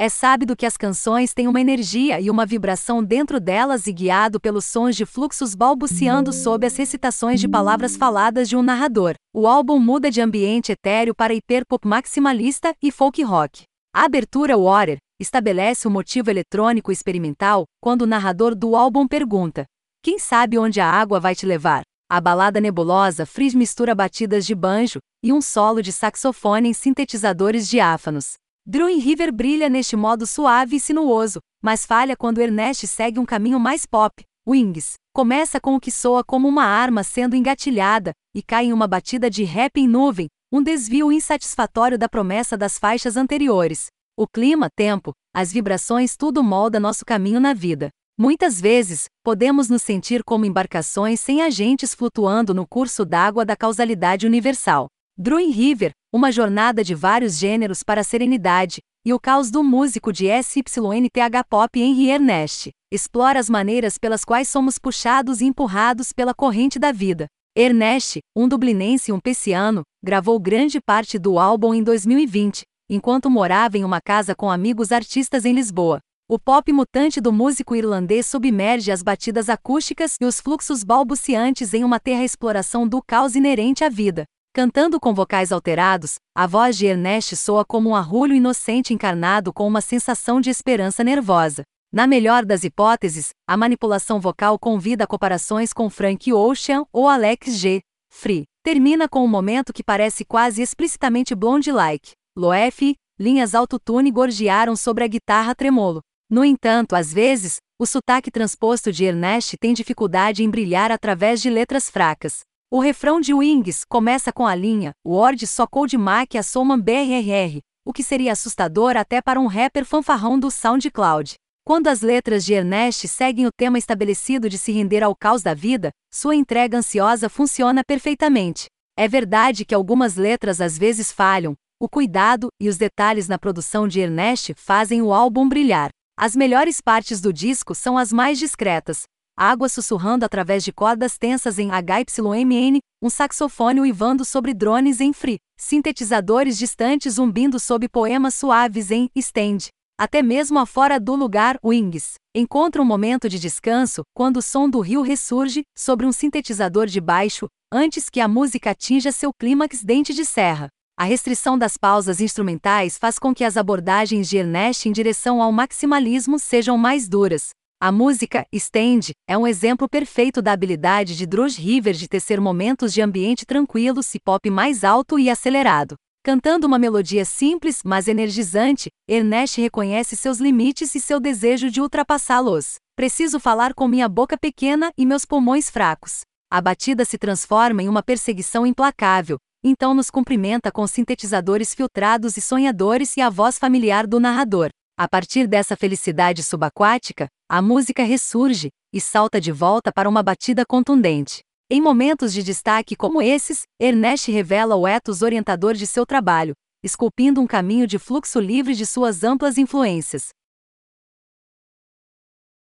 É sábio que as canções têm uma energia e uma vibração dentro delas e guiado pelos sons de fluxos balbuciando sob as recitações de palavras faladas de um narrador. O álbum muda de ambiente etéreo para hiperpop maximalista e folk rock. A abertura Water estabelece o motivo eletrônico experimental quando o narrador do álbum pergunta: Quem sabe onde a água vai te levar? A balada nebulosa Freeze mistura batidas de banjo e um solo de saxofone em sintetizadores diáfanos. Drew River brilha neste modo suave e sinuoso, mas falha quando Ernest segue um caminho mais pop. Wings começa com o que soa como uma arma sendo engatilhada e cai em uma batida de rap em nuvem, um desvio insatisfatório da promessa das faixas anteriores. O clima, tempo, as vibrações tudo molda nosso caminho na vida. Muitas vezes, podemos nos sentir como embarcações sem agentes flutuando no curso d'água da causalidade universal. Druin River, uma jornada de vários gêneros para a serenidade, e o caos do músico de SYNTH Pop Henry Ernest, explora as maneiras pelas quais somos puxados e empurrados pela corrente da vida. Ernest, um dublinense e um pessiano, gravou grande parte do álbum em 2020, enquanto morava em uma casa com amigos artistas em Lisboa. O pop mutante do músico irlandês submerge as batidas acústicas e os fluxos balbuciantes em uma terra exploração do caos inerente à vida. Cantando com vocais alterados, a voz de Ernest soa como um arrulho inocente encarnado com uma sensação de esperança nervosa. Na melhor das hipóteses, a manipulação vocal convida a comparações com Frank Ocean ou Alex G. Free. Termina com um momento que parece quase explicitamente blonde-like. Loef, linhas autotune gorjearam sobre a guitarra tremolo. No entanto, às vezes, o sotaque transposto de Ernest tem dificuldade em brilhar através de letras fracas. O refrão de Wings começa com a linha Word socou de Mac a Soman BRR, o que seria assustador até para um rapper fanfarrão do SoundCloud. Quando as letras de Ernest seguem o tema estabelecido de se render ao caos da vida, sua entrega ansiosa funciona perfeitamente. É verdade que algumas letras às vezes falham, o cuidado e os detalhes na produção de Ernest fazem o álbum brilhar. As melhores partes do disco são as mais discretas. Água sussurrando através de cordas tensas em HYMN, um saxofone uivando sobre drones em Free, sintetizadores distantes zumbindo sob poemas suaves em Stand. Até mesmo afora do lugar, Wings encontra um momento de descanso quando o som do rio ressurge sobre um sintetizador de baixo, antes que a música atinja seu clímax dente de serra. A restrição das pausas instrumentais faz com que as abordagens de Ernest em direção ao maximalismo sejam mais duras. A música Stand é um exemplo perfeito da habilidade de Druge River de tecer momentos de ambiente tranquilo e pop mais alto e acelerado. Cantando uma melodia simples, mas energizante, Ernest reconhece seus limites e seu desejo de ultrapassá-los. Preciso falar com minha boca pequena e meus pulmões fracos. A batida se transforma em uma perseguição implacável, então nos cumprimenta com sintetizadores filtrados e sonhadores e a voz familiar do narrador. A partir dessa felicidade subaquática, a música ressurge e salta de volta para uma batida contundente. Em momentos de destaque como esses, Ernest revela o ethos orientador de seu trabalho, esculpindo um caminho de fluxo livre de suas amplas influências.